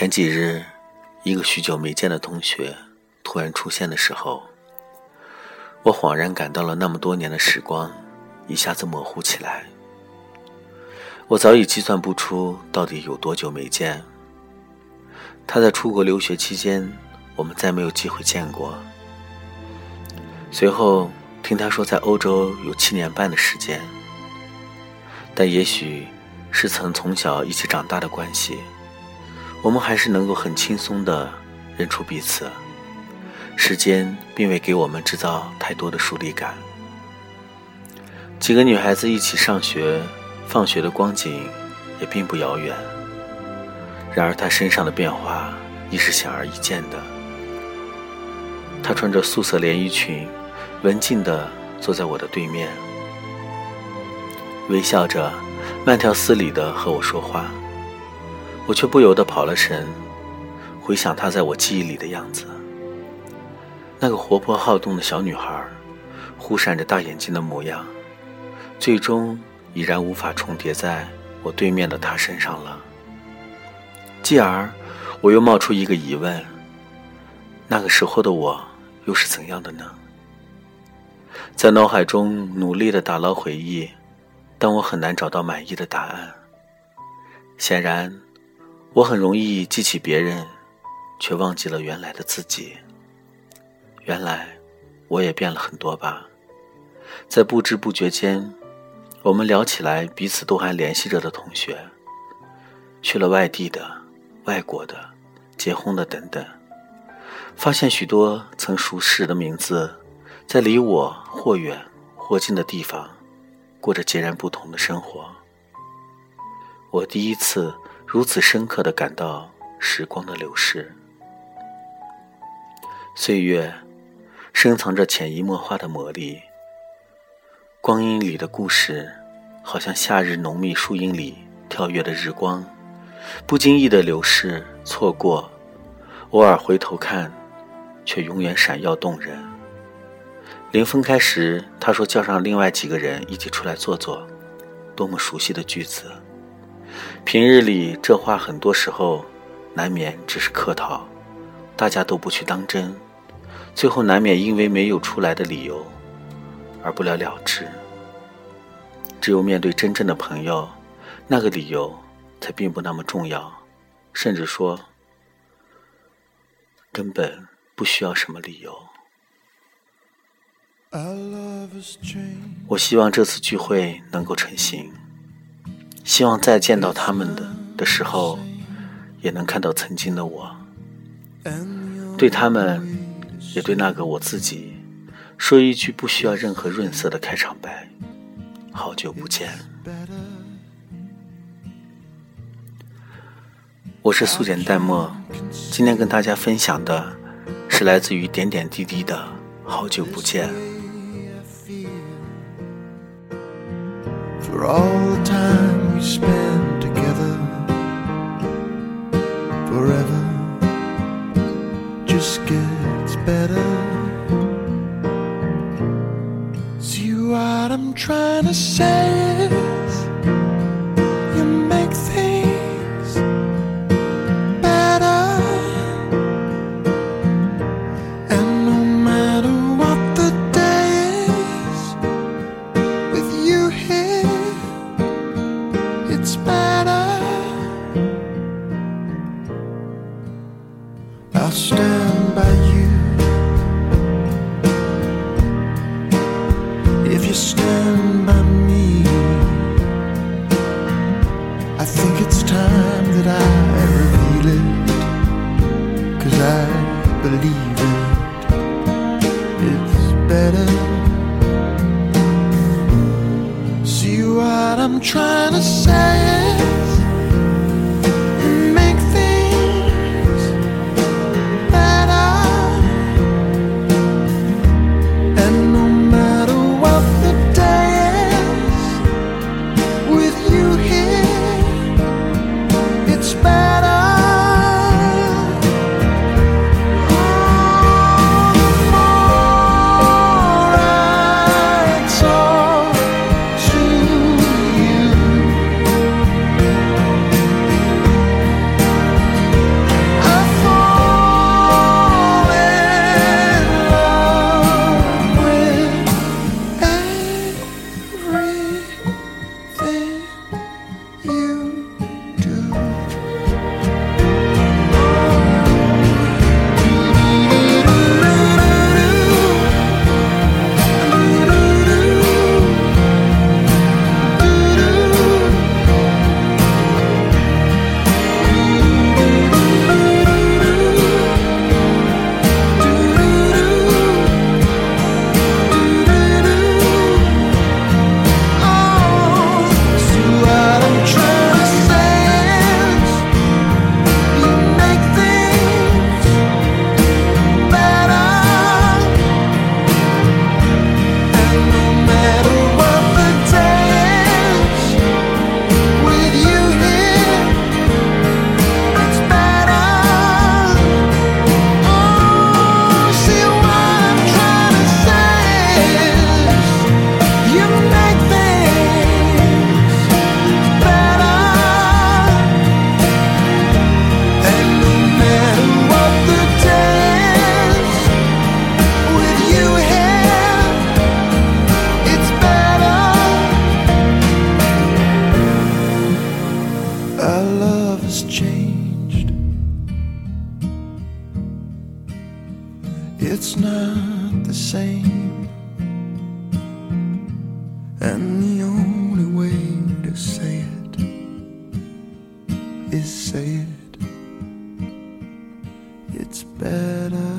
前几日，一个许久没见的同学突然出现的时候，我恍然感到了那么多年的时光一下子模糊起来。我早已计算不出到底有多久没见。他在出国留学期间，我们再没有机会见过。随后听他说，在欧洲有七年半的时间，但也许是曾从小一起长大的关系。我们还是能够很轻松地认出彼此，时间并未给我们制造太多的疏离感。几个女孩子一起上学、放学的光景也并不遥远。然而她身上的变化亦是显而易见的。她穿着素色连衣裙，文静地坐在我的对面，微笑着，慢条斯理地和我说话。我却不由得跑了神，回想她在我记忆里的样子。那个活泼好动的小女孩，忽闪着大眼睛的模样，最终已然无法重叠在我对面的她身上了。继而，我又冒出一个疑问：那个时候的我又是怎样的呢？在脑海中努力的打捞回忆，但我很难找到满意的答案。显然。我很容易记起别人，却忘记了原来的自己。原来我也变了很多吧。在不知不觉间，我们聊起来彼此都还联系着的同学，去了外地的、外国的、结婚的等等，发现许多曾熟识的名字，在离我或远或近的地方，过着截然不同的生活。我第一次。如此深刻的感到时光的流逝，岁月深藏着潜移默化的魔力。光阴里的故事，好像夏日浓密树荫里跳跃的日光，不经意的流逝错过，偶尔回头看，却永远闪耀动人。临分开时，他说叫上另外几个人一起出来坐坐，多么熟悉的句子。平日里，这话很多时候难免只是客套，大家都不去当真，最后难免因为没有出来的理由而不了了之。只有面对真正的朋友，那个理由才并不那么重要，甚至说根本不需要什么理由。我希望这次聚会能够成行。希望再见到他们的的时候，也能看到曾经的我。对他们，也对那个我自己，说一句不需要任何润色的开场白：好久不见。我是素简淡漠，今天跟大家分享的是来自于点点滴滴的好久不见。For all the time. We spend together forever just gets better. See what I'm trying to say believe it. It's better. See what I'm trying to say It's not the same. And the only way to say it is say it. It's better.